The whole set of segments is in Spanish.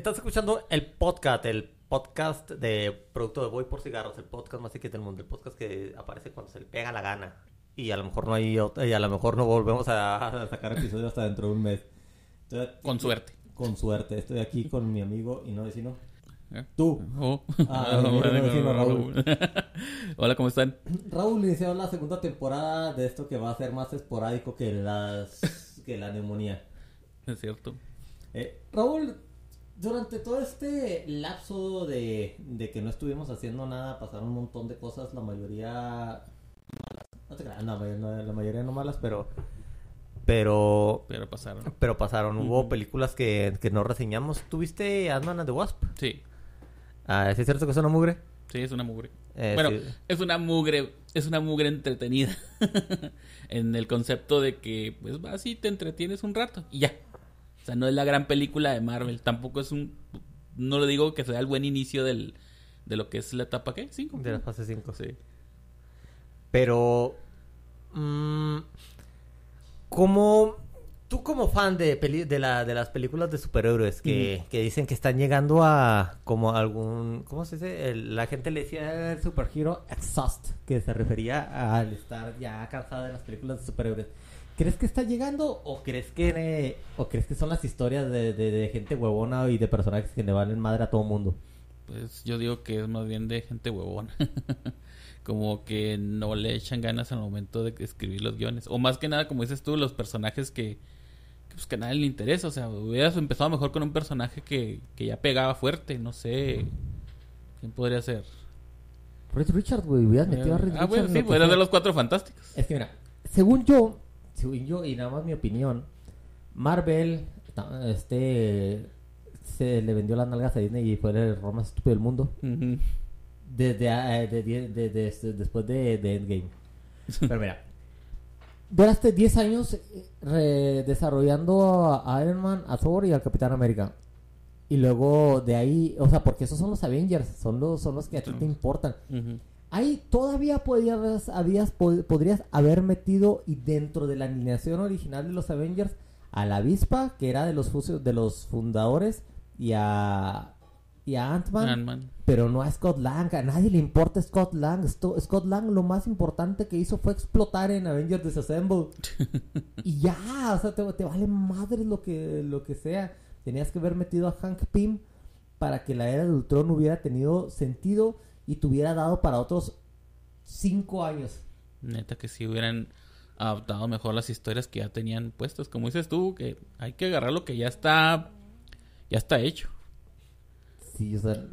Estás escuchando el podcast, el podcast de producto de Voy por Cigarros, el podcast más X del mundo, el podcast que aparece cuando se le pega la gana. Y a lo mejor no hay otro- y a lo mejor no volvemos a, a sacar episodios hasta dentro de un mes. Aquí- Con suerte. Con suerte. Estoy aquí con mi amigo y no vecino. ¿Eh? Tú. Oh. Ah, Raúl. Hola, ¿cómo están? Raúl inició la segunda temporada de esto que va a ser más esporádico que las que la neumonía. Es cierto. Eh, Raúl, durante todo este lapso de, de que no estuvimos haciendo nada, pasaron un montón de cosas, la mayoría. No te creas, no, no, la mayoría no malas, pero pero Pero pasaron. pero pasaron. Hubo películas que, que no reseñamos. ¿Tuviste Ant-Man and the Wasp? Sí. Ah, ¿sí es cierto que es una mugre? Sí, es una mugre. Eh, bueno, sí. es una mugre, es una mugre entretenida. en el concepto de que, pues, vas y te entretienes un rato y ya. Sea, no es la gran película de Marvel. Tampoco es un. No lo digo que sea el buen inicio del, de lo que es la etapa, ¿qué? ¿Cinco? De la fase 5. Sí. Pero. mm, como. Tú, como fan de, peli- de, la, de las películas de superhéroes que, que dicen que están llegando a. Como algún. ¿Cómo se dice? El- la gente le decía el superhero exhaust, que se refería al estar ya cansada de las películas de superhéroes. ¿Crees que está llegando o crees que eh, o crees que son las historias de, de- de gente huevona y de personajes que le valen madre a todo mundo? Pues yo digo que es más bien de gente huevona. como que no le echan ganas al momento de escribir los guiones. O más que nada, como dices tú, los personajes que, que, pues, que a nadie le interesa. O sea, hubieras empezado mejor con un personaje que, que ya pegaba fuerte. No sé. ¿Quién podría ser? Reed Richard, güey, hubieras metido a Reed ah, bueno, Richards en sí, pues era de los cuatro fantásticos. Es que mira, según yo, según yo y nada más mi opinión, Marvel, este, se le vendió las nalgas a Disney y fue el error más estúpido del mundo Ujú. desde eh, de, de- de- este, después de, Endgame. Pero mira, duraste 10 años eh, desarrollando a Iron Man, a Thor y al Capitán América. Y luego de ahí, o sea, porque esos son los Avengers, son los, son los que a ti te importan. Ujú. Ahí todavía podías, habías, pod- podrías haber metido y dentro de la alineación original de los Avengers a la avispa, que era de los, de los fundadores, y a, y a Ant-Man, pero no a Scott Lang. A nadie le importa Scott Lang. Scott Lang lo más importante que hizo fue explotar en Avengers Disassemble. y ya, o sea, te, te vale madre lo que, lo que sea. Tenías que haber metido a Hank Pym para que la era de Ultron hubiera tenido sentido y te hubiera dado para otros cinco años. Neta que si hubieran adaptado mejor las historias que ya tenían puestas. Como dices tú, que hay que agarrar lo que ya está. Ya está hecho. Sí, o sea,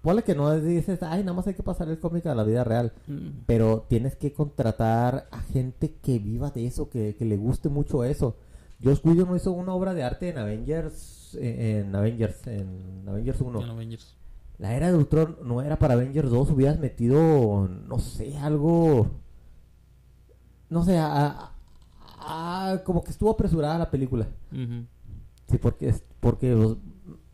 ponle que no dices, ay, nada más hay que pasar el cómic a la vida real. Mm. Pero tienes que contratar a gente que viva de eso, que, que le guste mucho eso. Josh Whedon no hizo una obra de arte en Avengers, en, en Avengers, en Avengers 1. En Avengers. La era de Ultron no era para Avengers 2, hubieras metido, no sé, algo... No sé, a- a- a- como que estuvo apresurada la película. Sí, porque, porque los-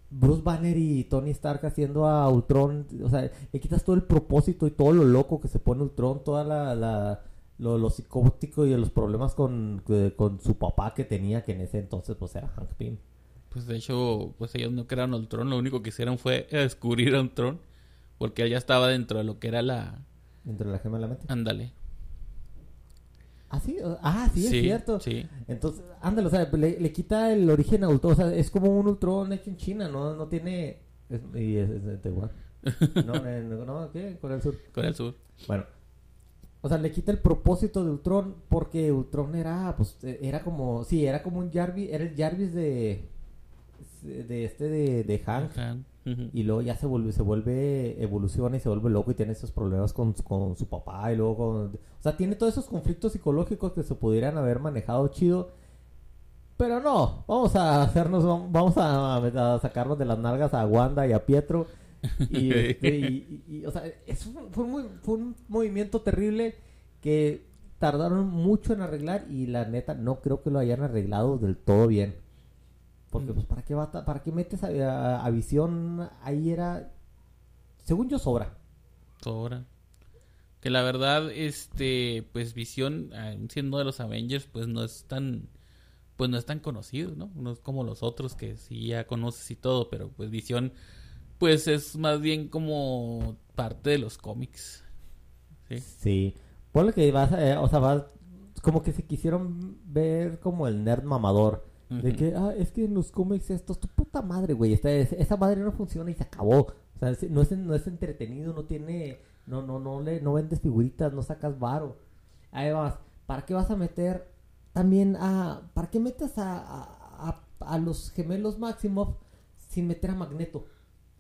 Bruce Banner y Tony Stark haciendo a Ultron, o sea, le quitas todo el propósito y todo lo loco que se pone Ultron, toda la, la- lo, lo psicótico y los problemas con, que- con su papá que tenía, que en ese entonces pues era Hank Pym. Pues de hecho, pues ellos no crearon Ultron, lo único que hicieron fue descubrir a Ultron, porque él ya estaba dentro de lo que era la... Dentro de la gema de la mente. Ándale. Ah, sí, ah, sí, es cierto. Sí. Entonces, ándale, o sea, le, le quita el origen a Ultron, o sea, es como un Ultron hecho en China, no, no tiene... es- y es, es de Taiwán. No, no, no, ¿qué? Corea del Sur. Corea del Sur. Bueno, o sea, le quita el propósito de Ultron porque Ultron era, pues, eh, era como, sí, era como un Jarvis, era el Jarvis de, de este, de, de Hank. Ajá. Y luego ya se vuelve, se vuelve, evoluciona y se vuelve loco y tiene esos problemas con, con su papá y luego con... O sea, tiene todos esos conflictos psicológicos que se pudieran haber manejado chido. Pero no, vamos a hacernos, vamos a, a sacarnos de las nalgas a Wanda y a Pietro. Y, este, y- y- y, o sea, es un- fue, un, muy- fue un movimiento terrible que tardaron mucho en arreglar y la neta no creo que lo hayan arreglado del todo bien. Porque, Mm. pues, ¿para qué, va, ¿para qué metes a, a- a Visión? Ahí era... Según yo, sobra. Sobra. Que la verdad, este, pues Visión, ah, siendo de los Avengers, pues no es tan, pues no es tan conocido, ¿no? No es como los otros que sí ya conoces y todo, pero pues Visión, pues es más bien como parte de los cómics. Sí. Sí. Ponle que vas, a- eh, o sea, vas, como que se quisieron ver como el nerd mamador. De que, ah, es que en los cómics estos, tu puta madre, güey. Esta, es- esa madre no funciona y se acabó. O sea, no es, no es entretenido, no tiene, no, no, no le, no vendes figuritas, no sacas varo. Ahí vas. ¿Para qué vas a meter también a, para qué metes a, a, a- a los gemelos Maximoff sin meter a Magneto?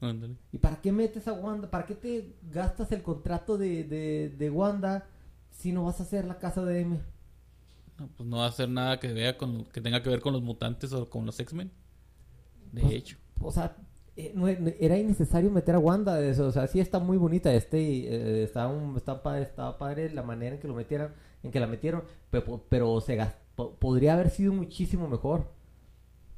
Ándale. ¿Y para qué metes a Wanda? ¿Para qué te gastas el contrato de, de, de Wanda si no vas a hacer la casa de M? No, pues no va a hacer nada que vea con que tenga que ver con los mutantes o con los X-Men. De Pues, hecho. O sea, eh, era innecesario meter a Wanda. Eso, o sea, sí está muy bonita. Este, eh, está, un, está, padre, estaba padre la manera en que lo metieran, en que la metieron, pero, pero se podría haber sido muchísimo mejor.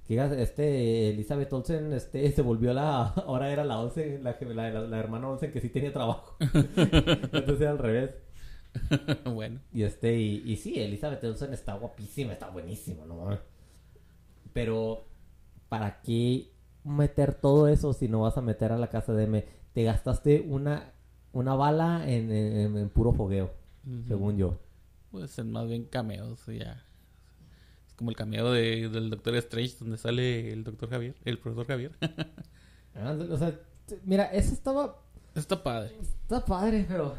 Que este Elizabeth Olsen este se volvió la ahora era la Olsen la, gem- la, la- la hermana Olsen que sí tenía trabajo entonces era al revés bueno. Y este, y, y sí, Elizabeth Olsen está guapísima, está buenísimo, ¿no? Pero, ¿para qué meter todo eso si no vas a meter a la casa de M? Te gastaste una, una bala en, en- en puro fogueo, según yo. Pues en más bien cameos, ya. Es como el cameo de, del Doctor Strange donde sale el Doctor Javier, el profesor Javier. Ah, O sea, mira, eso estaba, Está padre. está padre, pero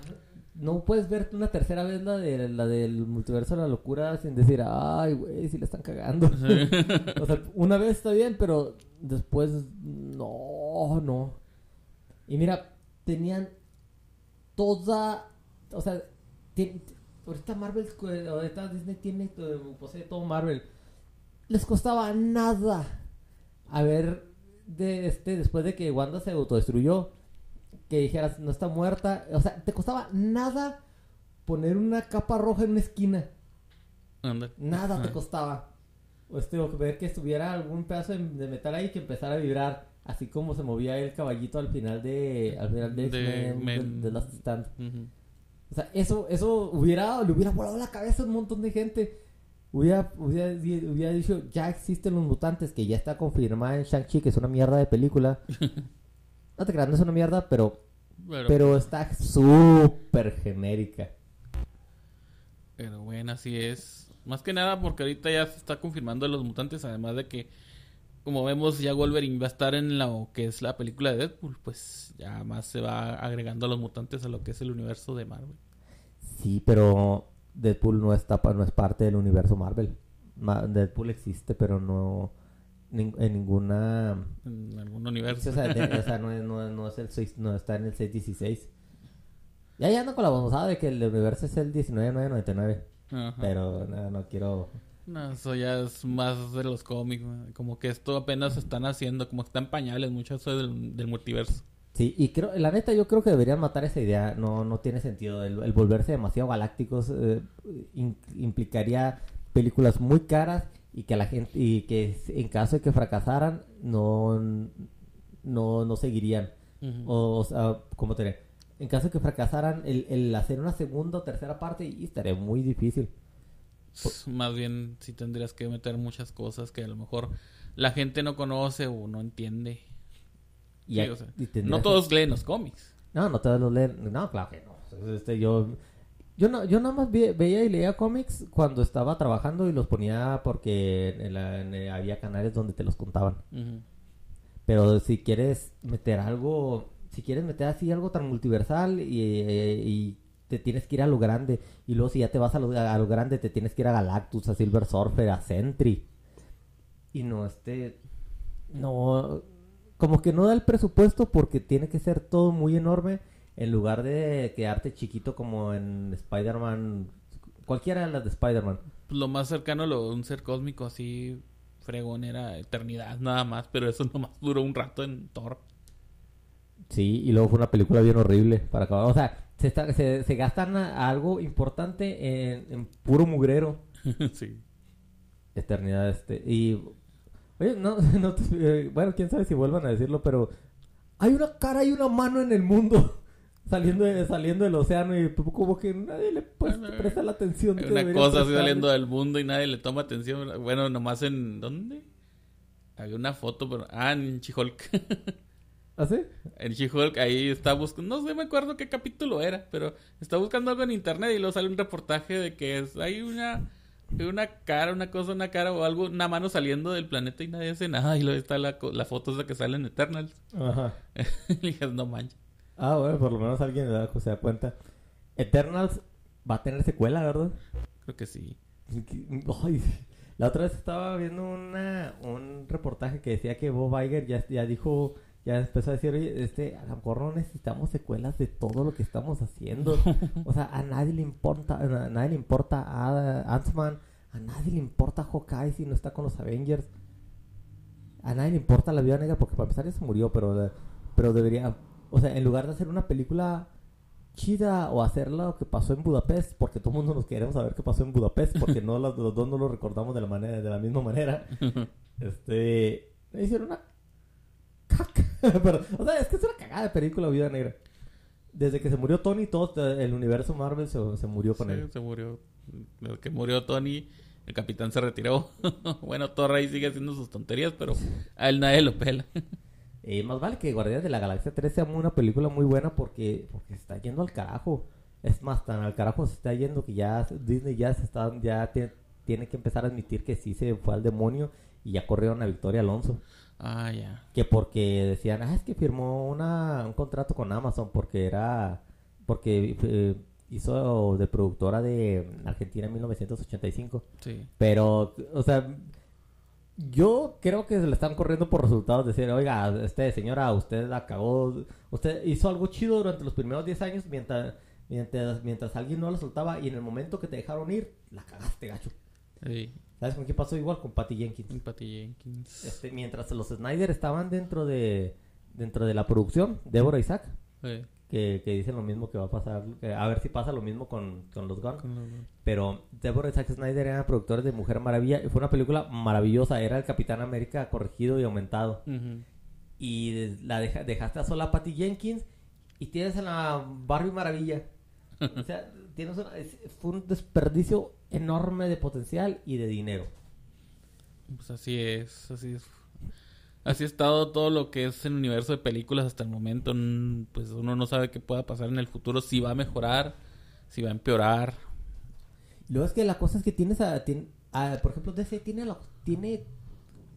no puedes ver una tercera vez la, de, la del multiverso de la locura sin decir, ay, güey, si le están cagando. O sea, una vez está bien, pero después no, no. Y mira, tenían toda, o sea, ahorita Marvel, eh, ahorita Disney tiene, eh, posee todo Marvel. Les costaba nada a ver de este después de que Wanda se autodestruyó, que dijeras no está muerta, o sea, te costaba nada poner una capa roja en una esquina. Anda. Nada te costaba. O este, o ver que estuviera algún pedazo de, de metal ahí que empezara a vibrar. Así como se movía el caballito al final de. Al final de, De Men- de, Last Stand. O sea, eso, eso hubiera, le hubiera volado la cabeza a un montón de gente. Hubiera, hubiera, hubiera dicho, ya existen los mutantes, que ya está confirmada en Shang-Chi, que es una mierda de película. no te creas, no es una mierda, pero, Pero, pero está súper genérica. pero bueno, así es. Más que nada porque ahorita ya se está confirmando los mutantes, además de que, como vemos, ya Wolverine va a estar en lo que es la película de Deadpool, pues ya más se va agregando a los mutantes a lo que es el universo de Marvel. Sí, pero Deadpool no está no es parte del universo Marvel. Ma- Deadpool existe, pero no en ninguna En algún universo. o sea, de- o sea, no, es, no, no es el seis- no está en el 616. Ya ya ando con la de que el universo es el 19999, Ajá. pero no, no quiero No, eso ya es más de los cómics, como que esto apenas están haciendo, como que están pañales mucho eso del, del multiverso. Sí, y creo, la neta yo creo que deberían matar esa idea, no, no tiene sentido. El, el volverse demasiado galácticos eh, in- implicaría películas muy caras y que la gente, y que en caso de que fracasaran, no, no, no seguirían. O, o sea, ¿cómo te diré? En caso de que fracasaran, el, el hacer una segunda o tercera parte y estaría muy difícil. Más bien sí tendrías que meter muchas cosas que a lo mejor la gente no conoce o no entiende. Y, Sí, a- o sea, y tendrías no que- todos leen los cómics. No, no todos los leen. No, claro que no. Este, yo, yo no, yo nada más veía y leía cómics cuando estaba trabajando y los ponía porque en la- en- eh, había canales donde te los contaban. Pero si quieres meter algo, si quieres meter así algo tan multiversal y, eh, y te tienes que ir a lo grande. Y luego si ya te vas a lo, a lo grande, te tienes que ir a Galactus, a Silver Surfer, a Sentry. Y no, este... No... Como que no da el presupuesto porque tiene que ser todo muy enorme en lugar de quedarte chiquito como en Spider-Man. Cualquiera de las de Spider-Man. Lo más cercano a un ser cósmico así fregón era eternidad nada más, pero eso nomás duró un rato en Thor. Sí, y luego fue una película bien horrible para acabar. O sea, se, está- se, se gastan algo importante en, en puro mugrero. sí. Eternidad, este. Y. Oye, no, no eh, bueno, quién sabe si vuelvan a decirlo, pero. Hay una cara y una mano en el mundo. Saliendo, de- saliendo del océano y como que nadie le pues, presta la atención. que Una cosa así saliendo del mundo y nadie le toma atención. Bueno, nomás en... ¿Dónde? Había una foto, pero... Ah, en She-Hulk. ¿Ah, sí? en She-Hulk ahí está buscando... No sé, me acuerdo qué capítulo era, pero está buscando algo en internet y luego sale un reportaje de que es, hay una... Una cara, una cosa, una cara o algo, una mano saliendo del planeta y nadie hace nada. Y luego está la, la foto esa que sale en Eternals. Ajá. y dije, no manches. Ah, bueno, por lo menos alguien se da cuenta. Eternals va a tener secuela, ¿verdad? Creo que sí. Ay, la otra vez estaba viendo una, un reportaje que decía que Bob Iger ya, ya dijo, ya empezó a decir, oye, este, a lo mejor no necesitamos secuelas de todo lo que estamos haciendo. o sea, a nadie le importa, a nadie le importa a Ant-Man, a nadie le importa Hawkeye si no está con los Avengers. A nadie le importa la vida negra porque para empezar ya se murió, pero, pero debería, o sea, en lugar de hacer una película chida o hacer lo que pasó en Budapest, porque todo el mundo nos queremos saber qué pasó en Budapest, porque no los, los dos no lo recordamos de la manera, de la misma manera. Este, hicieron una caca. Pero, o sea, es que es una cagada de película Vida Negra. Desde que se murió Tony, todo el universo Marvel se, se murió con Sí, él. se murió. Desde que murió Tony, el capitán se retiró. bueno, Thor ahí sigue haciendo sus tonterías, pero a él nadie lo pela. Y más vale que Guardianes de la Galaxia 3 sea una película muy buena porque, porque se está yendo al carajo. Es más, tan al carajo se está yendo que ya Disney ya se está, ya tiene, tiene que empezar a admitir que sí se fue al demonio y ya corrieron a Victoria Alonso. ah, ya. Que porque decían, ah, es que firmó una, un contrato con Amazon porque era, porque eh, hizo de productora de Argentina en 1985. Sí. Pero, o sea, yo creo que se le están corriendo por resultados. Decir, oiga, este señora, usted la cagó. Usted hizo algo chido durante los primeros 10 años mientras, mientras, mientras alguien no la soltaba. Y en el momento que te dejaron ir, la cagaste, gacho. Sí. ¿Sabes con qué pasó igual? Con Patty Jenkins. Un Patty Jenkins. Este, mientras los Snyder estaban dentro de dentro de la producción, Deborah Isaac, Sí. Que, que dicen lo mismo que va a pasar, a ver si pasa lo mismo con, con los los- Pero Deborah Isaac Snyder era productor de Mujer Maravilla y fue una película maravillosa. Era el Capitán América corregido y aumentado. Y la deja- dejaste a sola a Patty Jenkins y tienes a la Barbie Maravilla. O sea, tienes una- fue un desperdicio enorme de potencial y de dinero. Pues así es, así es. Así ha estado todo lo que es el universo de películas hasta el momento. Mm, Pues uno no sabe qué pueda pasar en el futuro, si va a mejorar, si va a empeorar. Luego es que la cosa es que tienes a, tien- a- por ejemplo, DC tiene la- tiene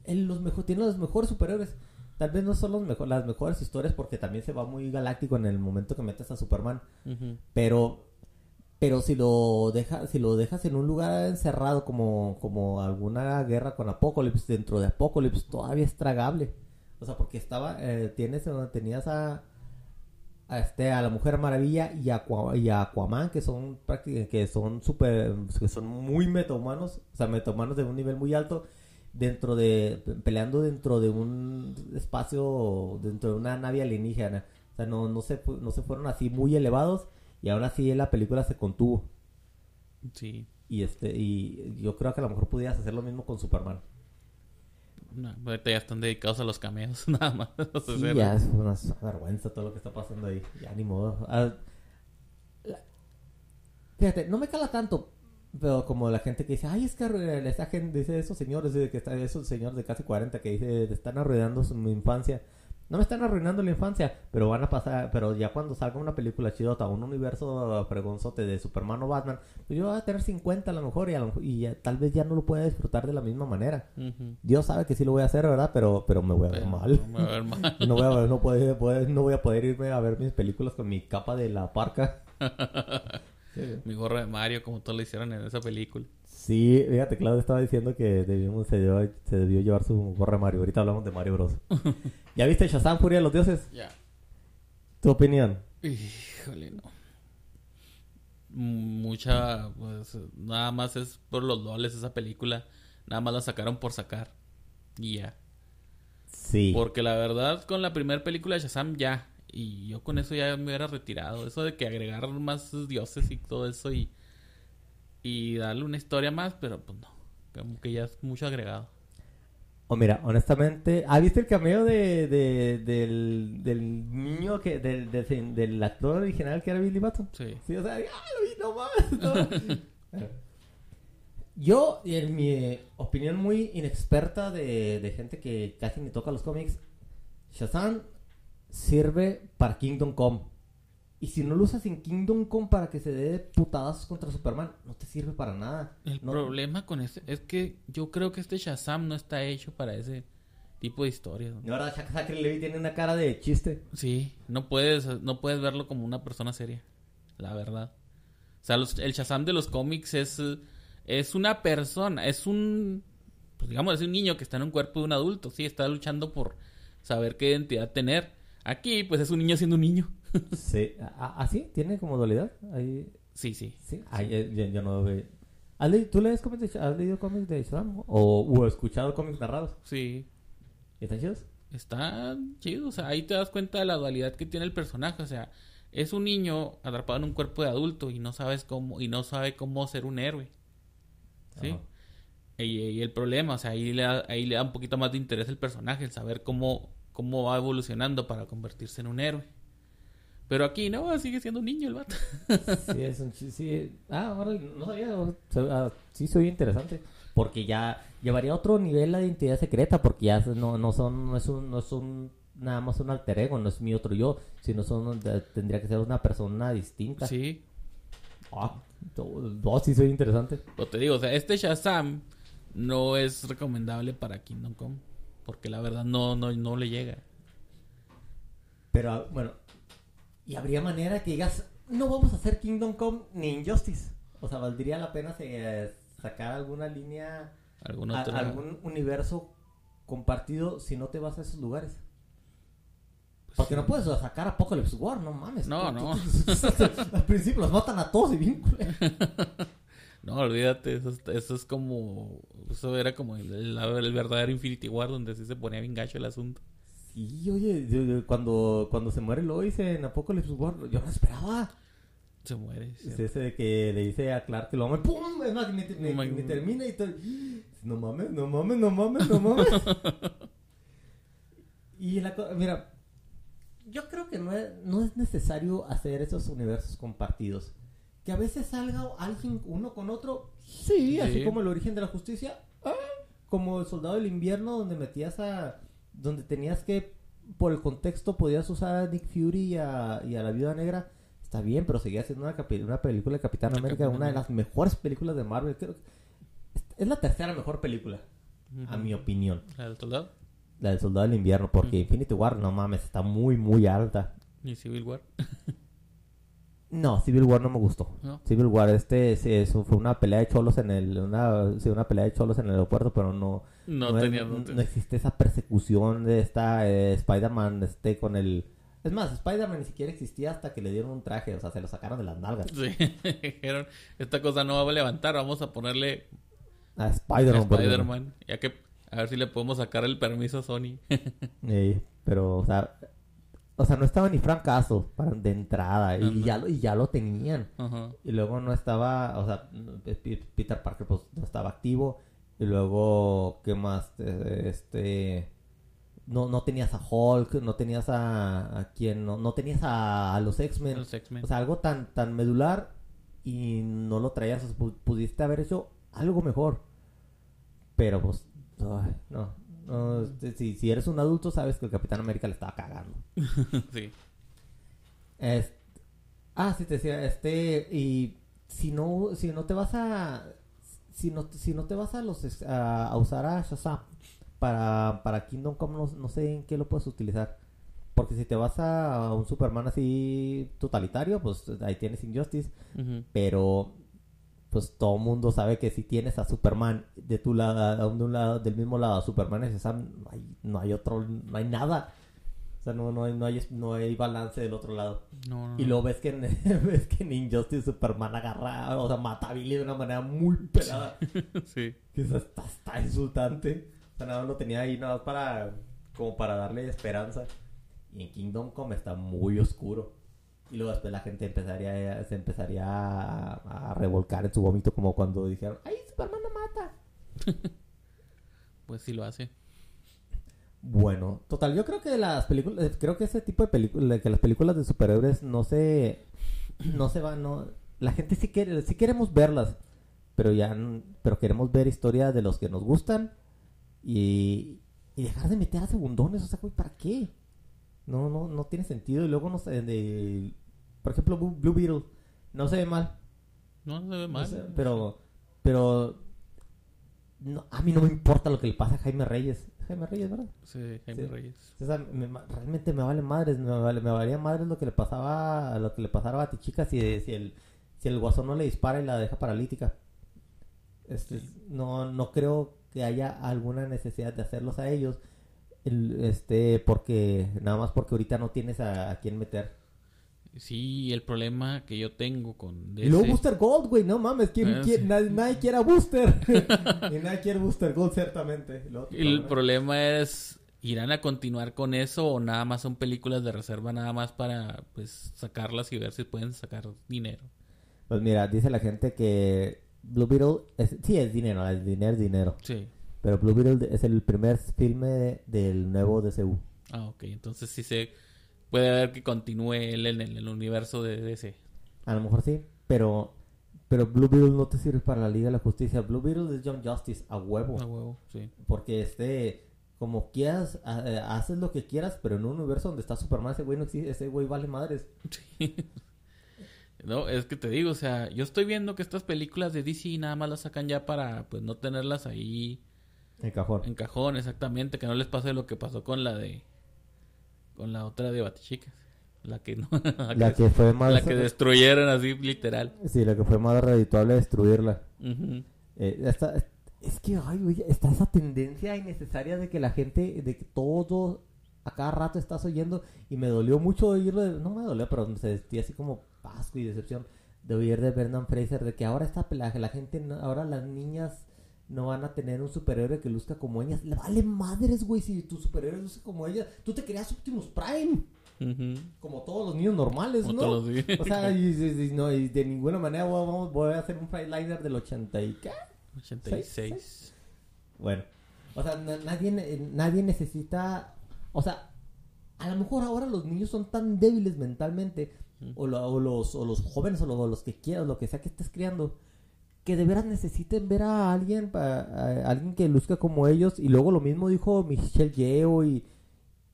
el- los mejor, tiene los mejores superhéroes. Tal vez no son los mejor, las mejores historias porque también se va muy galáctico en el momento que metes a Superman. Pero pero si lo dejas si lo dejas en un lugar encerrado como como alguna guerra con Apocalypse dentro de Apocalypse todavía es tragable. O sea, porque estaba eh, tienes tenías a este a la Mujer Maravilla y a, y a Aquaman que son que son super que son muy metahumanos, o sea, metahumanos de un nivel muy alto dentro de peleando dentro de un espacio dentro de una nave alienígena. O sea, no no se no se fueron así muy elevados y aún así la película se contuvo. Sí. Y este y yo creo que a lo mejor pudieras hacer lo mismo con Superman. No, ahorita ya están dedicados a los cameos, nada más. Sí, ya es una vergüenza todo lo que está pasando ahí. Ya ni modo. Ah, la- Fíjate, no me cala tanto. Pero como la gente que dice, ay, es que arru- esa gente, dice esos señores, de que están, esos señores de casi 40 que dice, están arruinando su mi infancia. No me están arruinando la infancia, pero van a pasar, pero ya cuando salga una película chidota, un universo fregonzote de Superman o Batman, pues yo voy a tener 50 a lo mejor y, a lo y ya- tal vez ya no lo pueda disfrutar de la misma manera. Dios sabe que sí lo voy a hacer, ¿verdad? Pero, pero me voy a ver Pero mal. me va a ver mal. No voy, a, no, puede- no voy a poder irme a ver mis películas con mi capa de la parca. Mi gorro de Mario, como todos lo hicieron en esa película. Sí, fíjate, Claudio estaba diciendo que debíamos, se, debió, se debió llevar su gorra Mario. Ahorita hablamos de Mario Bros. ¿Ya viste Shazam, Furia de los Dioses? Ya. ¿Tu opinión? Híjole, no. Mucha, pues, nada más es por los loles esa película. Nada más la sacaron por sacar. Y ya. Sí. Porque la verdad, con la primera película de Shazam ya. Y yo con eso ya me hubiera retirado. Eso de que agregar más dioses y todo eso y, y darle una historia más, pero pues no. Como que ya es mucho agregado. O mira, honestamente, ¿has visto el cameo de, de- del, del niño que del, del, del actor original que era Billy Batson? Sí. Sí, o sea, ¡ah, lo vi, no mames! no". Yo, en mi opinión muy inexperta de, de gente que casi ni toca los cómics, Shazam sirve para Kingdom Come. Y si no lo usas en Kingdom Come para que se dé putadazos contra Superman, no te sirve para nada. El No- problema con este es que yo creo que este Shazam no está hecho para ese tipo de historias. ¿no? Verdad, Chuck Zachary Levi tiene una cara de chiste. Sí, no puedes, no puedes verlo como una persona seria, la verdad. O sea, los- el Shazam de los cómics es, es una persona, es un, pues digamos, es un niño que está en un cuerpo de un adulto, sí, está luchando por saber qué identidad tener. Aquí, pues es un niño siendo un niño. Sí. ¿Ah, ah, sí? ¿Tiene como dualidad? Ahí... Sí, sí. Sí. Ay, yo, yo- yo no veo. ¿Has leído, ¿Tú lees cómics de, has leído cómics de? ¿O, o escuchado cómics narrados? Sí, ¿Están chidos? está chido, o sea, ahí te das cuenta de la dualidad que tiene el personaje, o sea, es un niño atrapado en un cuerpo de adulto y no sabes cómo y no sabe cómo ser un héroe. ¿Sí? Y, y el problema, o sea, ahí le, da, ahí le da un poquito más de interés el personaje, el saber cómo, cómo va evolucionando para convertirse en un héroe. Pero aquí no, sigue siendo un niño el vato. Sí, es un sí. Ah, ahora no sabía. o- ah, sí, soy interesante. Porque ya llevaría a otro nivel la identidad secreta. Porque ya no, no son, no es un, no es un, nada más un alter ego, no es mi otro yo. Sino son, tendría que ser una persona distinta. Sí, Ah, no, no, sí, soy interesante. pero te digo, o sea, este Shazam no es recomendable para Kingdom Come. Porque la verdad no, no, no le llega. Pero ah, bueno, y habría manera que digas, no vamos a hacer Kingdom Come ni Injustice. O sea, valdría la pena se- sacar alguna línea, Algún a- otro. algún universo compartido si no te vas a esos lugares. Pues Porque sí. no puedes sacar Apocalypse War, no mames. No, Tú- no. tú- Al principio los matan a todos y bien culero. No, olvídate, eso, es- eso es como. Eso era como el, el- el verdadero Infinity War, donde sí se ponía bien gacho el asunto. Y oye, yo- yo- cuando, cuando se muere Lois en Apocalypse War, yo no esperaba. Se muere. Es ese de que le dice a Clark que lo ama y ¡pum! Es más, ni, termina y todo. No mames, no mames, no mames, no mames. y la co- mira, yo creo que no es, no es necesario hacer esos universos compartidos. Que a veces salga alguien uno con otro, sí, así Sí. como el origen de la justicia, ah, como el soldado del invierno, donde metías a. donde tenías que, por el contexto, podías usar a Nick Fury y a, y a la viuda negra. Está bien, pero seguía siendo una, una película de Capitán América, una de las mejores películas de Marvel. Creo que es la tercera mejor película, a Ujú. mi opinión. ¿La del soldado? La del Soldado del Invierno, porque Infinity War, no mames, está muy, muy alta. Ni Civil War. No, Civil War no me gustó. ¿No? Civil War, este, sí, eso fue una pelea de cholos en el, una, sí, una pelea de cholos en el aeropuerto, pero no, No, es- tenía. no, no no existe esa persecución de esta eh, Spider-Man, este, con el, es más, Spider-Man ni siquiera existía hasta que le dieron un traje, o sea, se lo sacaron de las nalgas. Sí, dijeron, esta cosa no va a levantar, vamos a ponerle A Spider-Man. Spider-Man. Ya que, a ver si le podemos sacar el permiso a Sony. Eh, pero, o sea, o sea, no estaba ni Frank Castle para, de entrada, y, ya lo, y ya lo tenían. Ajá. Y luego no estaba, o sea, Peter Parker pues no estaba activo. Y luego, ¿qué más? Este... No, no tenías a Hulk, no tenías a... ¿A quién? No, no tenías a, a los X-Men. O sea, algo tan, tan medular y no lo traías. O sea, pu- pudiste haber hecho algo mejor. Pero pues, ay, no. No, este, si, si eres un adulto, sabes que el Capitán América le estaba cagando. sí. Ah, sí te decía, este, y si no, si no te vas a, si no, si no te vas a los, a, a usar a Shazam para, para Kingdom Come, no, no sé en qué lo puedes utilizar. Porque si te vas a, un Superman así totalitario, pues ahí tienes Injustice. Pero, pues todo mundo sabe que si tienes a Superman de tu lado, de un lado, del mismo lado, a Superman y Shazam, no hay, no hay otro, no hay nada. O sea, no, no, hay, no, hay, no hay balance del otro lado. No, no, Y luego ves que en, ves que en Injustice Superman agarra, o sea, mata a Billy de una manera muy pelada. sí. que eso está, está insultante. O sea, nada más lo tenía ahí nada más para, como para darle esperanza. Y en Kingdom Come está muy oscuro. Y luego después la gente empezaría, se empezaría a, a revolcar en su vómito como cuando dijeron, ¡ay, Superman no mata! Pues sí lo hace. bueno. Total, yo creo que las películas, eh, creo que ese tipo de películas, que las películas de superhéroes no se, no se van, no, la gente sí quiere, sí queremos verlas, pero ya, pero queremos ver historias de los que nos gustan y, y dejar de meter a segundones, o sea, güey, ¿para qué? No, no, no tiene sentido y luego no sé, de, por ejemplo, Blue, Beetle, no se ve mal, No, no se ve no mal. sé, pero, pero, no, a mí no me importa lo que le pasa a Jaime Reyes, Jaime Reyes, ¿verdad? Sí, Jaime Sí. Reyes. O sea, me- me- realmente me vale madres, me, vale, me valía madres lo que le pasaba, lo que le pasara a Batichica si, si el si el guasón no le dispara y la deja paralítica. Este, no no creo que haya alguna necesidad de hacerlos a ellos, el- este, porque nada más porque ahorita no tienes a, a quién meter. Sí, el problema que yo tengo con Y luego DC Booster Gold, güey, no mames, ¿quién, Ah, quién- sí. nadie, nadie quiere a Booster. y nadie quiere Booster Gold, ciertamente. El problema- problema es, ¿irán a continuar con eso o nada más son películas de reserva nada más para pues sacarlas y ver si pueden sacar dinero? Pues mira, dice la gente que Blue Beetle, es, sí es dinero, es dinero, es dinero. Sí. Pero Blue Beetle es el primer filme del nuevo DCU. Ah, ok. Entonces sí se puede haber que continúe él en el, el universo de DC. A lo mejor sí, pero pero Blue Beetle no te sirve para la Liga de la Justicia. Blue Beetle es John Justice a huevo. A huevo, sí. Porque este, como quieras, eh, haces lo que quieras, pero en un universo donde está Superman, ese güey no existe, ese güey vale madres. No, es que te digo, o sea, yo estoy viendo que estas películas de DC nada más las sacan ya para pues no tenerlas ahí En cajón. en cajón, exactamente, que no les pase lo que pasó con la de con la otra de Batichicas, la que no La que fue más... la que destruyeron así literal. Sí, la que fue más redituable destruirla. Eh, esta- es que, ay, güey, está esa tendencia innecesaria de que la gente, de que todo, a cada rato estás oyendo, y me dolió mucho oírlo, de- no me dolió, pero me sentí así como asco y decepción de oír de Brendan Fraser, de que ahora está la, la gente, ahora las niñas no van a tener un superhéroe que luzca como ellas. Le vale madres, güey, si tu superhéroe luce como ellas. Tú te querías Optimus Prime, como todos los niños normales, Como ¿no? todos los- O sea, y, y- y- no, y de ninguna manera voy, a- voy a hacer un Freightliner del 80 y ¿qué? 86. Bueno, o sea, na- nadie, ne- nadie necesita, o sea, a lo mejor ahora los niños son tan débiles mentalmente, o, lo- o los, o los jóvenes, o, lo- o los que quieras, lo que sea que estés criando, que de veras necesiten ver a alguien, a, alguien que luzca como ellos, y luego lo mismo dijo Michelle Yeo, y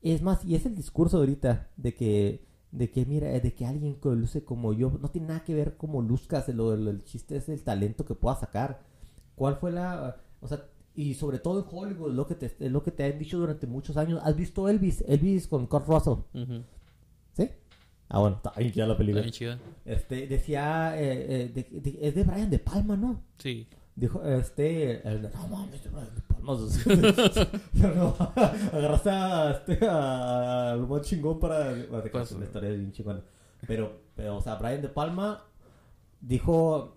es más, y es el discurso ahorita, de que, de que mira, de que alguien que luce como yo, no tiene nada que ver cómo luzcas, el, el- el chiste es el talento que puedas sacar. ¿Cuál fue la, o sea, y sobre todo en Hollywood, lo que te, es lo que te han dicho durante muchos años, ¿has visto Elvis? Elvis con Kurt Russell. ¿sí? Ah, bueno, está bien chida la Está película. bien chida. Este, decía, eh, eh, de- de- es de Brian De Palma, ¿no? Sí. Dijo, este, el no mames, de Brian De Palma. Yo no, agarraste a, este, a- al buen chingón para, para la historia bien chingona. Pero, pero, o sea, Brian De Palma dijo,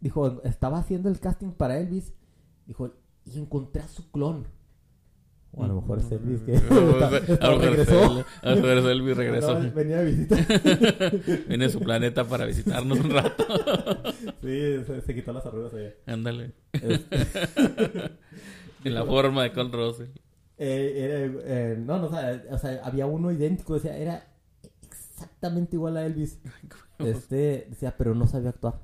dijo, estaba haciendo el casting para Elvis, dijo, y encontré a su clon. O a lo mejor es Elvis que A lo mejor- a es él- a lo mejor es Elvis regresó. No, venía de visita. Viene a su planeta para visitarnos un rato. Sí, se, se quitó las arrugas allá. Ándale. Este, En la forma de Con Russell. eh, era, eh, no, no, o sea, o sea, había uno idéntico, decía, era exactamente igual a Elvis. Este, decía, pero no sabía actuar.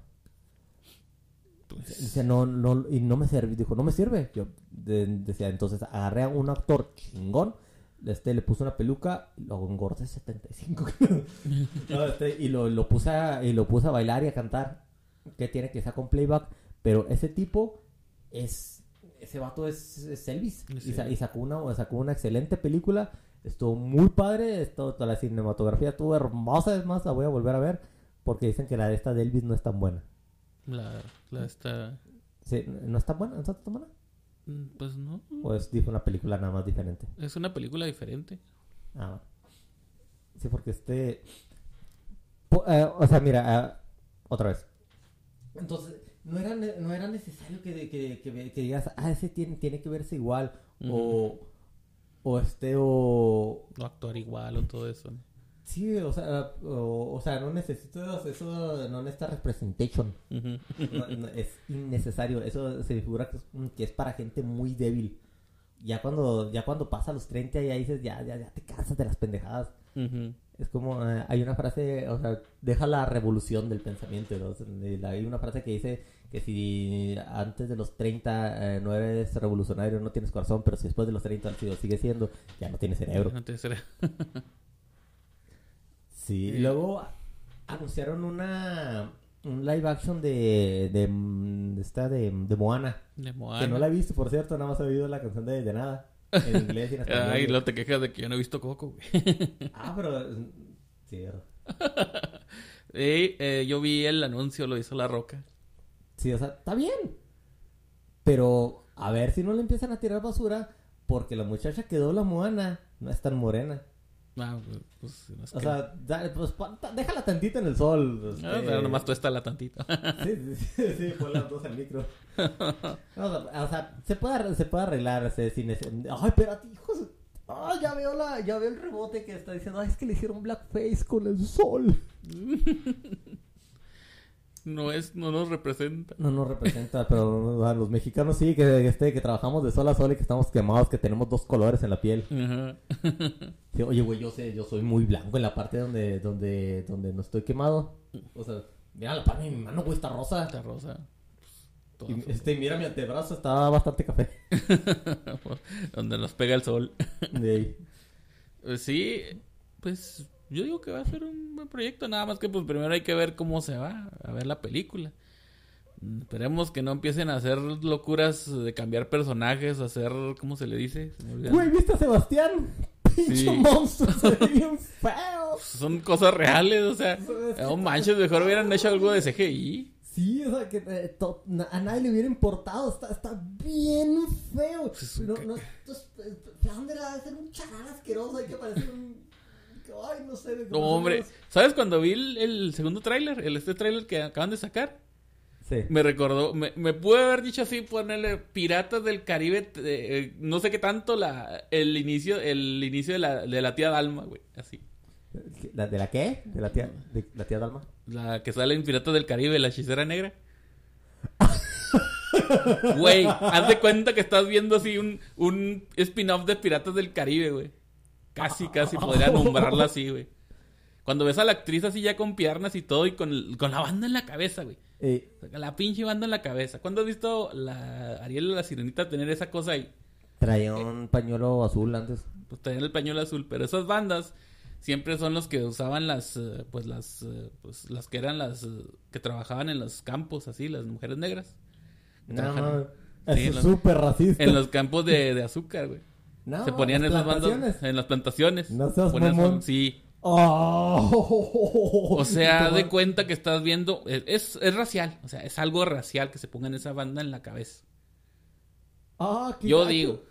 Pues, no, no, y no me sirve. Dijo, no me sirve. Yo de- decía, entonces agarré a un actor chingón. Este, le puse una peluca lo engordé 75 No, este, y lo, lo puse a, y lo puse a bailar y a cantar. Que tiene que ser con playback. Pero ese tipo es. Ese vato es, es Elvis. Sí. Y, sa- y sacó, una, sacó una excelente película. Estuvo muy padre. Toda la cinematografía estuvo hermosa. Es más, la voy a volver a ver. Porque dicen que la de esta de Elvis no es tan buena. La, la esta. Sí, ¿No es tan buena? ¿No está tan buena? mm, Pues no. ¿O es una película nada más diferente? Es una película diferente. Ah. Sí, porque este... po- eh, o sea, mira, ah, otra vez. Entonces, no era, ne- no era necesario que, que, que digas, ah, ese tiene, tiene que verse igual. O... O este, o... No actuar igual o todo eso. ¿no? Sí, o sea, o, o sea, no necesito eso, no necesita representation. Ujú. No, no, es innecesario. Eso se figura que es, que es para gente muy débil. ya cuando, ya cuando pasa los 30 ya dices, ya, ya, ya te cansas de las pendejadas. Es como, eh, hay una frase, o sea, deja la revolución del pensamiento, Hay una frase que dice que si antes de los 30 eh, no eres revolucionario no tienes corazón, pero si después de los 30 lo sigues siendo, ya no tienes cerebro. No te será. Sí, y luego anunciaron una un live action de, de, mm, de esta de, de Moana, De que Moana. no la he visto, por cierto, nada más he oído la canción de, de nada, en inglés y en español. Ay, luego te quejas de que yo no he visto Coco, güey. Ah, pero... Sí, Y, eh, yo vi el anuncio, lo hizo La Roca. Sí, o sea, está bien. Pero a ver si no le empiezan a tirar basura porque la muchacha que dobla Moana no es tan morena. Ah, pues, pues, no es O que- sea, da- pues, ta- déjala tantito en el sol. este. Ah, pero nomás tú la tantito. Sí, sí, sí, sí, pon las dos al micro. No, o sea, o sea, se puede, se puede arreglar este, sin ese- Ay, espérate, hijos. Ya veo la, ya veo el rebote que está diciendo, ay, es que le hicieron blackface con el sol. no es, no nos representa. No nos representa, pero a los mexicanos sí, que, este, que trabajamos de sol a sol y que estamos quemados, que tenemos dos colores en la piel. Ajá. Sí, oye, güey, yo sé, yo soy muy blanco en la parte donde, donde, donde no estoy quemado. O sea, mira la parte de mi mano, güey, está rosa. Esta rosa. Pues, Y, este, mira mi antebrazo, está bastante café. Donde nos pega el sol. De ahí. Pues sí, pues yo digo que va a ser un buen proyecto, nada más que pues primero hay que ver cómo se va a ver la película. Mm, Esperemos que no empiecen a hacer locuras de cambiar personajes, hacer, ¿cómo se le dice? Se. Güey, ¿viste a Sebastián? Pinche Sí. monstruo, se ve bien feo. Son cosas reales, o sea, no manches, mejor hubieran hecho algo de CGI. Sí, o sea, que eh, a nadie le hubiera importado. Está, está bien feo. Pues, no, no, entonces, eh, Flounder ha de ser un charal asqueroso. Hay que parecer un. Ay, no sé. de No, hombre, ¿sabes cuando vi el, el segundo tráiler? El este tráiler que acaban de sacar. Sí. Me recordó, me, me pude haber dicho así, ponerle Piratas del Caribe, eh, eh, no sé qué tanto la, el inicio, el inicio de la, de la tía Dalma, güey, así. ¿La, ¿De la qué? ¿De la tía, de la tía Dalma? La que sale en Piratas del Caribe, la hechicera negra. Güey, haz de cuenta que estás viendo así un, un spin-off de Piratas del Caribe, güey. Casi, casi podría nombrarla así, güey. Cuando ves a la actriz así ya con piernas y todo y con, el- con la banda en la cabeza, güey. Eh, La pinche banda en la cabeza. ¿Cuándo has visto la Ariel la sirenita tener esa cosa ahí? traía un pañuelo azul antes. Pues tener el pañuelo azul. Pero esas bandas siempre son los que usaban las, eh, pues las, eh, pues las que eran las, eh, que trabajaban en los campos, así, las mujeres negras. No, eso es súper racista. en los campos de, de azúcar, güey. No, Se ponían las esas bandas en las plantaciones. No seas Ponían-. Sí. Oh, O sea, de cuenta que estás viendo, es, es, racial, o sea, es algo racial que se pongan esa banda en la cabeza. Ah, Yo gacho. digo,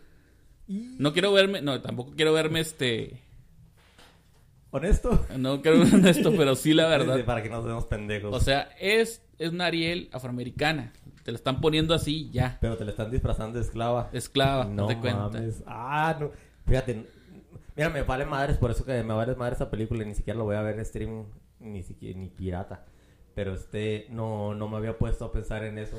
Y- no quiero verme, no, tampoco quiero verme este, Honesto. no quiero verme esto, pero sí la verdad. Para que nos vemos pendejos. O sea, es, es una Ariel afroamericana, te la están poniendo así, ya, Pero te le están disfrazando de esclava. esclava, no te cuenta. mames. Ah, no. Fíjate. Mira, me vale madres, por eso que me vale madres esa película. y Ni siquiera lo voy a ver en streaming, ni siquiera, ni pirata. Pero este, no, no me había puesto a pensar en eso.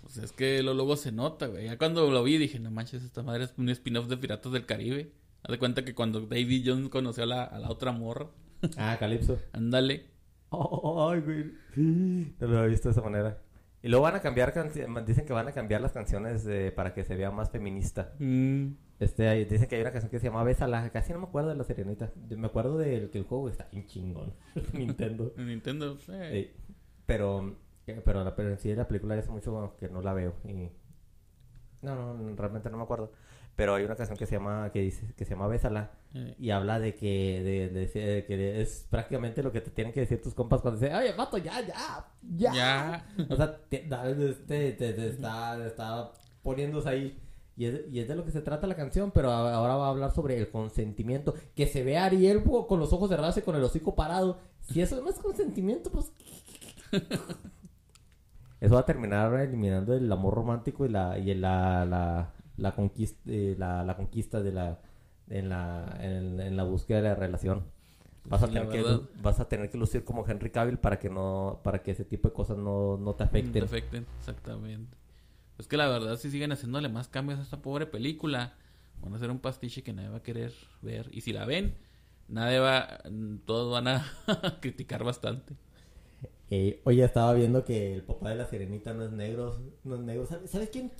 Pues es que lo luego se nota, güey. Ya cuando lo vi dije, no manches, esta madre es un spin-off de Piratas del Caribe. Haz de cuenta que cuando David Jones conoció a la, a la otra morra, Ah, Calypso. ándale. Oh, ay, güey. No lo había visto de esa manera. Y luego van a cambiar, dicen que van a cambiar las canciones eh, para que se vea más feminista. Mm, Este, dicen que hay una canción que se llama Bésala. Casi no me acuerdo de la serenita. Me acuerdo del que el juego está bien chingón. Nintendo. en Nintendo, eh, Eh, pero, eh, pero, la, pero en sí la película ya hace mucho que no la veo. Y... No, no, realmente no me acuerdo. Pero hay una canción que se llama, que dice, que se llama Bésala. eh. Y habla de que, de, de- de que es prácticamente lo que te tienen que decir tus compas cuando dicen, oye, vato, ya, ya, ya. Ya. O sea, te, te, te- te está, te está poniéndose ahí. Y es, y es de lo que se trata la canción, pero ahora va a hablar sobre el consentimiento. Que se ve a Ariel con los ojos cerrados y con el hocico parado. Si eso no es consentimiento, pues... Eso va a terminar eliminando el amor romántico y la, y la, la, la, conquista, eh, la, la conquista de la, en, la, en, en la búsqueda de la relación. Vas a, tener que, vas a tener que lucir como Henry Cavill para que no para que ese tipo de cosas no, no te No afecten. te afecten, exactamente. Es que la verdad, si siguen haciéndole más cambios a esta pobre película, Van a hacer un pastiche que nadie va a querer ver. Y si la ven, nadie va, todos van a criticar bastante. Eh, oye, estaba viendo que el papá de la sirenita no es negro, no es negro. ¿Sabes, ¿sabes quién,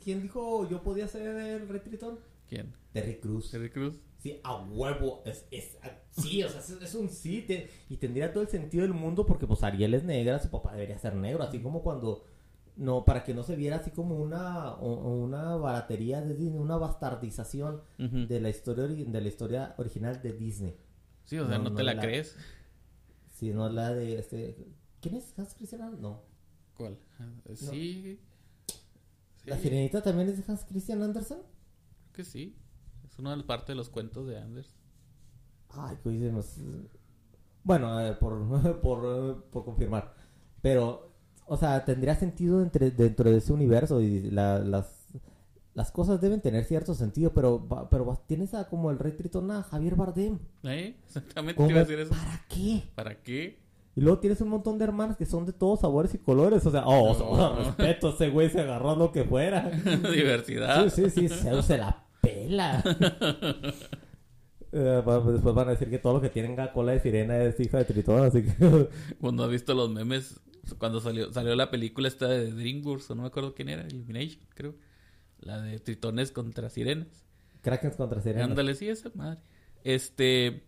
quién, dijo yo podía ser el Rey Tritón? ¿Quién? Terry Cruz. Terry Cruz. Sí, a huevo. Es, es, sí, o sea, es, un sí. y tendría todo el sentido del mundo porque pues Ariel es negra, su papá debería ser negro. Así como cuando no, para que no se viera así como una, una baratería de Disney, una bastardización de la historia de la historia original de Disney. Sí, o sea, no, te la, crees. Sí, no la de este. ¿Quién es Hans Christian No. ¿Cuál? Sí. ¿La sirenita también es de Hans Christian Andersen? Creo que sí. Es una parte de los cuentos de Anders. Ay, pues Bueno, por, por, por confirmar. Pero o sea, tendría sentido entre, dentro de ese universo y las, las cosas deben tener cierto sentido, pero, pero tienes a como el rey Tritón a Javier Bardem. ¿Eh? Exactamente, iba a decir eso. ¿Para qué? ¿Para qué? Y luego tienes un montón de hermanas que son de todos sabores y colores. O sea, oh, respeto, ese güey se agarró lo que fuera. Diversidad. Sí, sí, sí, se, la pela. Eh, después van a decir que todo lo que tienen cola de sirena es hija de Tritón, así que... Cuando has visto los memes cuando salió, salió la película esta de DreamWorks, o no me acuerdo quién era, Illumination, creo. La de tritones contra sirenas. Krakens contra sirenas. Ándale, sí, esa madre. Este,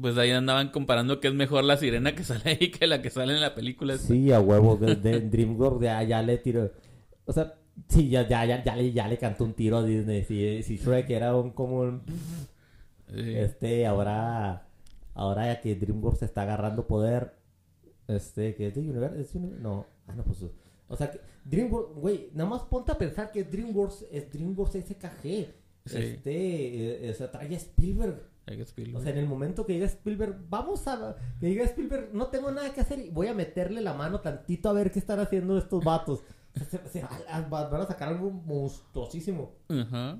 pues ahí andaban comparando que es mejor la sirena que sale ahí que la que sale en la película. Sí, a huevo, de, DreamWorks ya, ya le tiró. O sea, sí, ya, ya, ya, ya, le, ya le cantó un tiro a Disney. Si, si Shrek era un como un... Este, ahora, ahora ya que DreamWorks se está agarrando poder, este, que es de Universal. no, ah, no, pues. O sea, que DreamWorks, güey, nada más ponte a pensar que DreamWorks es DreamWorks SKG. Este, eh, o sea, trae a Spielberg. O sea, en el momento que diga Spielberg, vamos a. Que diga Spielberg, no tengo nada que hacer y voy a meterle la mano tantito a ver qué están haciendo estos vatos. van a sacar algo monstruosísimo. Ajá.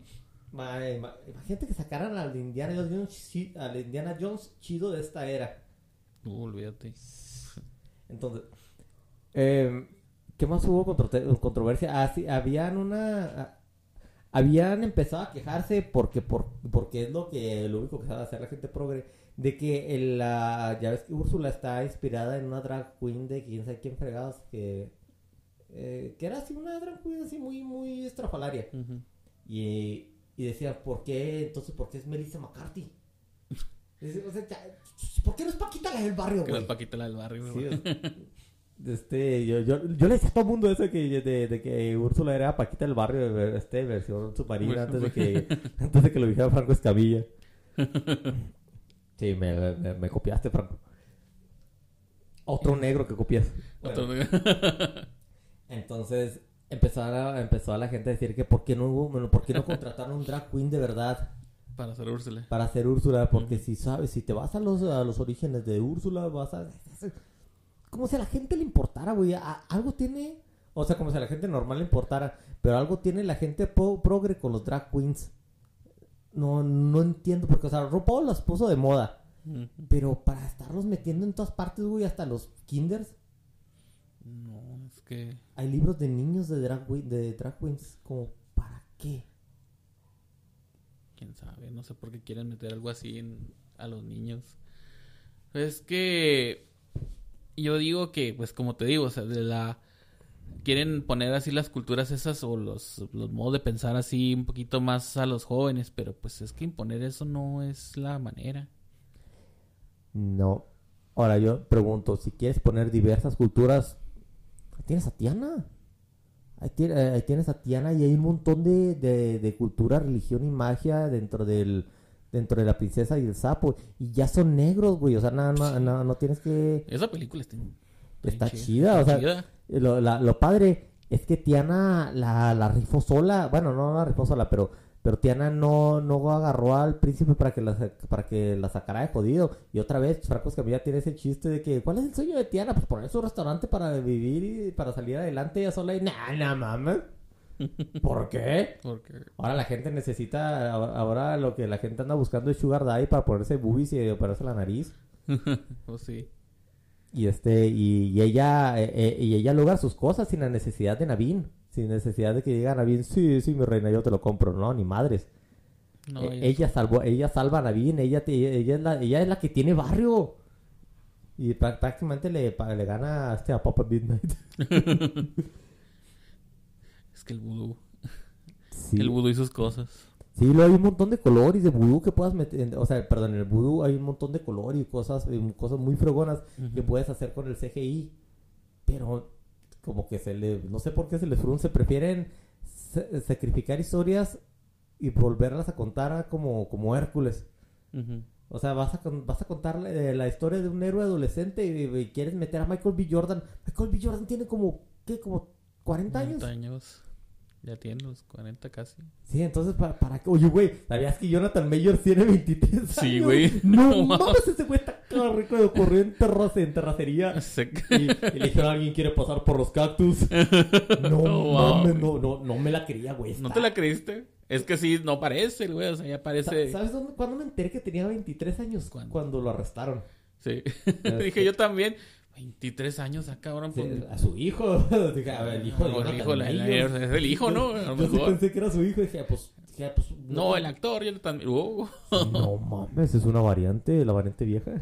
imagínate que sacaran al Indiana Jones, al Indiana Jones chido de esta era. No, olvídate. Entonces, eh, ¿qué más hubo controversia? Ah, sí, habían una... Ah, habían empezado a quejarse porque, por, porque es lo que lo único que sabe hacer la gente progre de que el, la, ya ves que Úrsula está inspirada en una drag queen de quién sabe quién fregados que eh, que era así una drag queen así muy muy estrafalaria y, y decía ¿por qué entonces por qué es Melissa McCarthy? ¿Por qué no es Paquita la del barrio, güey? no es Paquita la del barrio, sí, este, yo, yo, yo le decía a todo el mundo eso que, de, de que Úrsula era Paquita del barrio, este, versión submarina, antes de que, antes de que lo dijera Franco Escamilla. Sí, me, me, copiaste, Franco. Otro negro que copias. Otro negro. entonces, empezó a, empezó a la gente a decir que por qué no hubo, por qué no contrataron un drag queen de verdad. Para hacer Úrsula. Para hacer Úrsula, porque si sabes, si te vas a los, a los orígenes de Úrsula, vas a... Como si a la gente le importara, güey. Algo tiene... O sea, como si a la gente normal le importara. Pero algo tiene la gente progre con los drag queens. No, no entiendo. Porque, o sea, RuPaul los puso de moda. Pero para estarlos metiendo en todas partes, güey, hasta los kinders. No, es que... Hay libros de niños de drag, de drag queens. Como, ¿para qué? quién sabe, no sé por qué quieren meter algo así a los niños. Es que yo digo que, pues como te digo, o sea, de la quieren poner así las culturas esas o los, los modos de pensar así un poquito más a los jóvenes, pero pues es que imponer eso no es la manera. No. Ahora yo pregunto, si quieres poner diversas culturas, tienes a Tiana. Ahí, tienes a Tiana y hay un montón de, de, cultura, religión y magia dentro del dentro de la princesa y el sapo y ya son negros, güey, o sea, nada, no, no, tienes que esa película está, está chida, o sea, Lo, lo padre es que Tiana la, la rifó sola, bueno, no la rifó sola, pero pero Tiana no, no agarró al príncipe para que la, para que la sacara de jodido. Y otra vez, Franco Escamilla tiene ese chiste de que, ¿cuál es el sueño de Tiana? Pues poner su restaurante para vivir y para salir adelante ella sola. Y nah, nah, mames. ¿Por qué? Ahora la gente necesita, ahora lo que la gente anda buscando es Sugar Daddy para ponerse boobies y operarse la nariz. pues sí. Y este, y, ella, eh, eh, y ella logra sus cosas sin la necesidad de Navin. Sin necesidad de que digan a bien, sí, sí, mi reina, yo te lo compro. No, ni madres. No, Eh, ella- salvó, ella salva a Naveen, ella, te- ella, es la, ella es la que tiene barrio. Y prá- prácticamente le, le gana a, este, a Papa Midnight. Que el vudú. Sí. El vudú y sus cosas. Sí, luego hay un montón de color y de vudú que puedas meter. O sea, perdón, en el vudú hay un montón de color y cosas, cosas muy fregonas que puedes hacer con el CGI. Pero como que se le. No sé por qué se les frunce. Prefieren sa- sacrificar historias y volverlas a contar como, como Hércules. O sea, vas a, vas a contar la, eh, la historia de un héroe adolescente y, y quieres meter a Michael B. Jordan. Michael B. Jordan tiene como, ¿qué? Como 40 años. 40 años. Ya tiene los 40 casi. Sí, entonces, ¿para, para qué? Oye, güey, ¿sabías que Jonathan Mayors tiene 23 años? Sí, güey. No, No mames, ese güey está rico de corrió en, terrace, en terracería. Y, y le dijeron, ¿alguien quiere pasar por los cactus? No, No, mames, no, no, no me la creía, güey. ¿No te la creíste? Es que sí, no parece, güey. O sea, ya parece. ¿Sabes dónde, cuándo me enteré que tenía 23 años? ¿Cuándo? Cuando lo arrestaron. Sí. Dije yo también. 23 años, ah, cabrón. Sí, pues- a su hijo. Dije, a ver, el hijo No, el hijo, la- la- es el hijo, ¿no? A lo Yo sí mejor. pensé que era su hijo. Dije, pues, dije, pues No, el actor, yo también. No mames, es una variante, la variante vieja.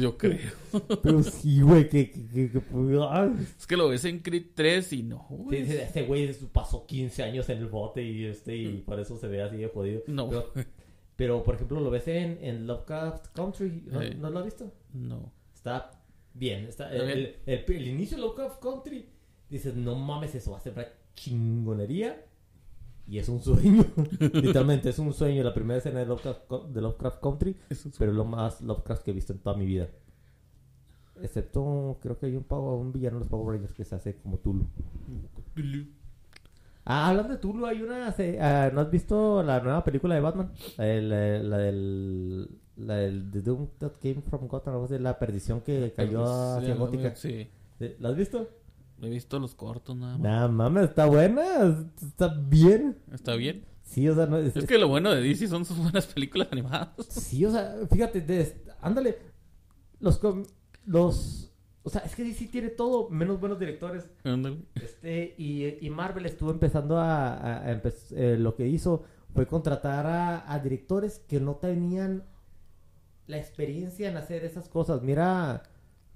yo creo. Pero sí, güey, que, que, que, que- ah. Es que lo ves en Creed 3 y no, güey. sí, Este güey pasó 15 años en el bote y este y por eso se ve así de jodido. No. Pero, pero, por ejemplo, lo ves en, en Lovecraft Country. ¿No. ¿no lo has visto? No. Está bien. Está, el, bien. El, el- el inicio de Lovecraft Country. Dices, no mames, eso va a ser una chingonería. Y es un sueño. Literalmente, es un sueño. La primera escena de Lovecraft, de Lovecraft Country. Es- Pero es lo más Lovecraft que he visto en toda mi vida. Excepto, creo que hay un, pavo, un villano de los Power Rangers que se hace como Tulu. Ah, hablando de Tulu, hay una... ah, ¿No has visto la nueva película de Batman? La, la del... La del The Doom That Came From Gotham, así, la perdición que cayó Sí, hacia Gótica. Sí. ¿La has visto? He visto los cortos nada más. Nah, mames, está buena, está bien. ¿Está bien? Sí, o sea, no, es, Es que lo bueno de DC son sus buenas películas animadas. Sí, o sea, fíjate, de- ándale. Los, los... O sea, es que DC tiene todo, menos buenos directores. Ándale. Este, y, y Marvel estuvo empezando a... a- a eh, lo que hizo fue contratar a, a directores que no tenían la experiencia en hacer esas cosas. Mira,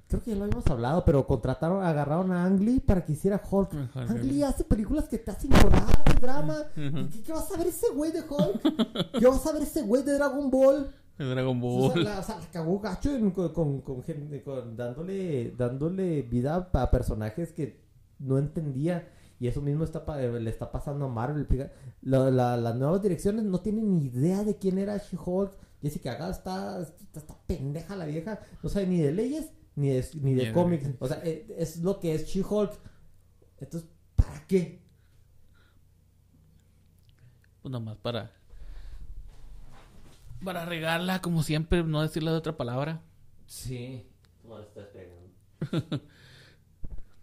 creo que ya lo habíamos hablado, pero contrataron, agarraron a Ang Lee para que hiciera Hulk. Ajá, Ang. Lee hace películas que te hacen llorar, de drama. ¿Qué, qué vas a ver ese güey de Hulk? ¿Qué vas a ver ese güey de Dragon Ball? De Dragon O sea, Ball. la, o sea, cagó gacho con, con- con con dándole, dándole vida a personajes que no entendía. Y eso mismo está pa- le está pasando a Marvel. La- la- las nuevas direcciones no tienen ni idea de quién era She-Hulk. Jessica Gall está, está, está pendeja la vieja. No sabe ni de leyes ni de, ni de cómics. O sea, eh, es lo que es She-Hulk. Entonces, ¿para qué? Pues nomás para. Para regarla, como siempre, no decirle de otra palabra. Sí. No estás pegando.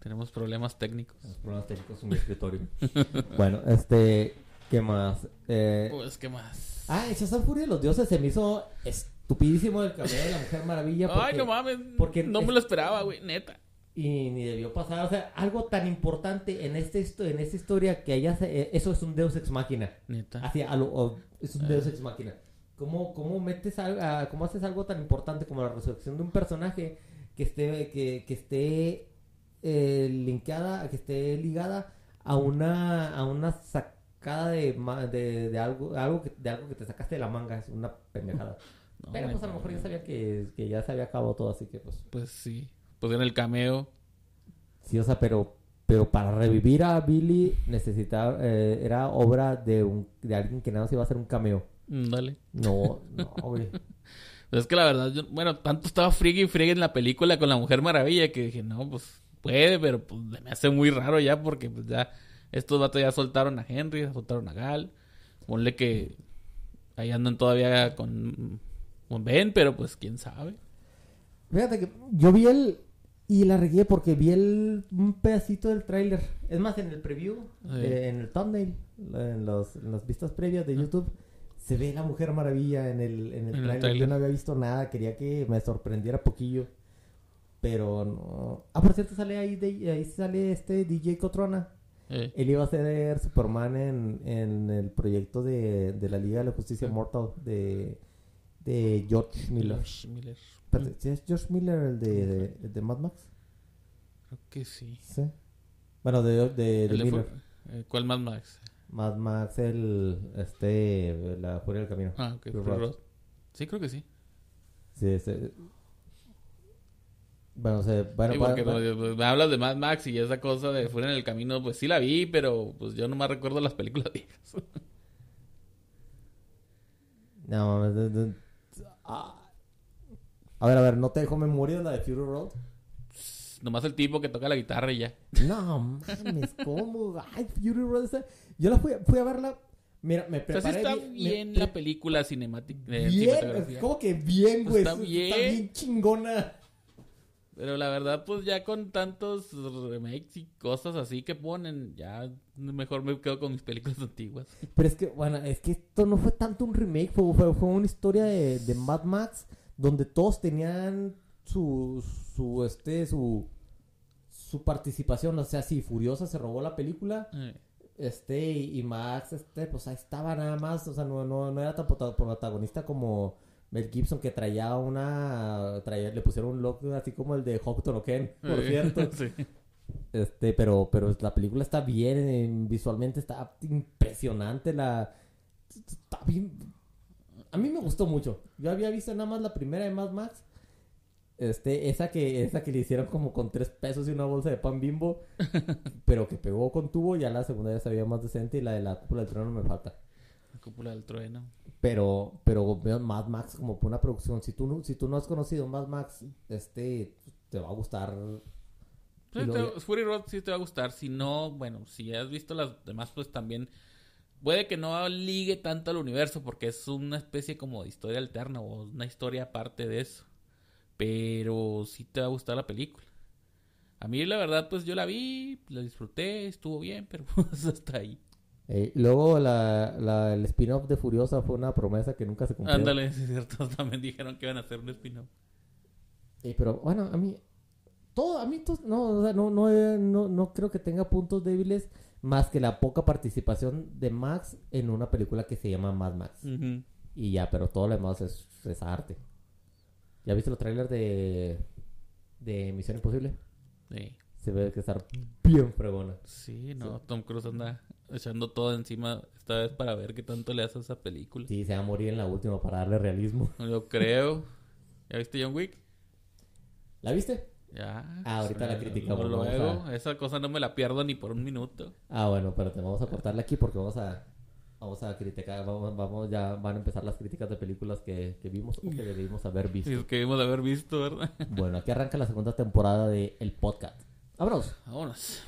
Tenemos problemas técnicos. Los problemas técnicos en mi escritorio. bueno, este. ¿Qué más? Eh, Pues, ¿qué más? ah, en Shazam Furia de los Dioses se me hizo estupidísimo el cameo de la Mujer Maravilla. Porque, Ay, no mames. porque no me lo esperaba, güey, neta. Y ni debió pasar. O sea, algo tan importante en, este, en esta historia que ella se- eh, Eso es un Deus Ex Máquina. Neta. Así, a lo- o- es un Deus Ex Máquina. ¿Cómo, cómo metes al- a- cómo haces algo tan importante como la resurrección de un personaje que esté, que, que esté eh, linkada, que esté ligada a una, a una sacada de, de, de algo, algo que, de algo que te sacaste de la manga? Es una pendejada. No, Pero pues a lo mejor ya sabía que, que ya se había acabado todo, así que pues. Pues sí. Pues en el cameo. Sí, o sea, pero, pero para revivir a Billy necesitaba, eh, era obra de, un, de alguien que nada más iba a hacer un cameo. Mm, Dale. No, no, güey. Pero es que la verdad, yo, bueno, tanto estaba friegue y friegue en la película con la Mujer Maravilla que dije, no, pues puede, pero pues me hace muy raro ya porque pues ya estos vatos ya soltaron a Henry, ya soltaron a Gal. Ponle que ahí andan todavía con, con Ben, pero pues quién sabe. Fíjate que yo vi el... Y la regué porque vi el, un pedacito del tráiler. Es más, en el preview, Sí. eh, en el thumbnail, en, los, en las vistas previas de YouTube, se ve la Mujer Maravilla en el, en el En tráiler. Yo no había visto nada, quería que me sorprendiera poquillo. Pero no... Ah, por cierto, sale ahí, de- ahí sale este DJ Cotrona. Eh. Él iba a ser Superman en, en el proyecto de, de la Liga de la Justicia Ah. Mortal de, de George Miller. George Miller. ¿sí ¿Es George Miller el de, de, de Mad Max? Creo que sí. Sí. Bueno, de, de, Miller. Eh, ¿Cuál más Max? Mad Max, el. Este. La Furia del Camino. Ah, ok. Fury Road. Road. Sí, creo que sí. Sí, sí. Bueno, o sea, bueno, Sí, porque pa- pues, me hablas de Mad Max y esa cosa de fuera en el camino, pues sí la vi, pero pues yo nomás recuerdo las películas viejas. No, mames, de- de- ah. A ver, a ver, ¿no te dejó memoria la de Fury Road? nomás el tipo que toca la guitarra y ya. No mames, ¿cómo? Ay, Fury Road esa- Yo la fui, fui a verla. Mira, me O sea, sí preparé. está bien, bien me la película cinemática. de Bien, cinematografía. ¿cómo que bien, güey? Está Está bien chingona. Pero la verdad, pues ya con tantos remakes y cosas así que ponen, ya mejor me quedo con mis películas antiguas. Pero es que, bueno, es que esto no fue tanto un remake, fue, fue, fue una historia de, de Mad Max donde todos tenían su, su, este, su, su participación. O sea, si Furiosa se robó la película, Eh, este, y, y Max, este, pues ahí estaba nada más. O sea, no, no, no era tan prota- protagonista como Mel Gibson que traía una, traía, le pusieron un look así como el de Hokuto no Ken, por cierto. sí. Este, pero, pero la película está bien, visualmente está impresionante, la... Está bien... A mí me gustó mucho. Yo había visto nada más la primera de Mad Max. Este, esa que, esa que le hicieron como con tres pesos y una bolsa de pan bimbo, pero que pegó con tubo, ya la segunda ya se veía más decente y la de la cúpula del trono me falta. La cúpula del trueno. Pero, pero veo Mad Max como por una producción. Si tú no, si tú no has conocido Mad Max, este, te va a gustar. Sí, Y luego te- Fury Road sí te va a gustar. Si no, bueno, si has visto las demás, pues también puede que no ligue tanto al universo porque es una especie como de historia alterna o una historia aparte de eso. Pero sí te va a gustar la película. A mí la verdad, pues yo la vi, la disfruté, estuvo bien, pero pues hasta ahí. Eh, luego la, la- el spin-off de Furiosa fue una promesa que nunca se cumplió. Ándale, sí es cierto, también dijeron que iban a hacer un spin-off. Eh, pero bueno, a mí, todo, a mí, todo- no, o sea, no, no, eh, no, no creo que tenga puntos débiles más que la poca participación de Max en una película que se llama Mad Max. Y ya, pero todo lo demás es, es arte. ¿Ya viste los trailers de, de Misión Imposible? Sí. Se ve que estar bien fregona. Sí, no, Tom Cruise anda echando todo encima esta vez para ver qué tanto le hace a esa película. Sí, se va a morir en la última para darle realismo. Yo creo. ¿Ya viste John Wick? ¿La viste? Ya. Ah, ahorita la criticamos, Luego, a- esa cosa no me la pierdo ni por un minuto. Ah, bueno, pero te vamos a cortarle aquí porque vamos a vamos a criticar, vamos, vamos ya van a empezar las críticas de películas que, que vimos o que debimos haber visto. Es que debimos de haber visto, ¿verdad? Bueno, aquí arranca la segunda temporada de El Podcast. ¡Vámonos! Vámonos.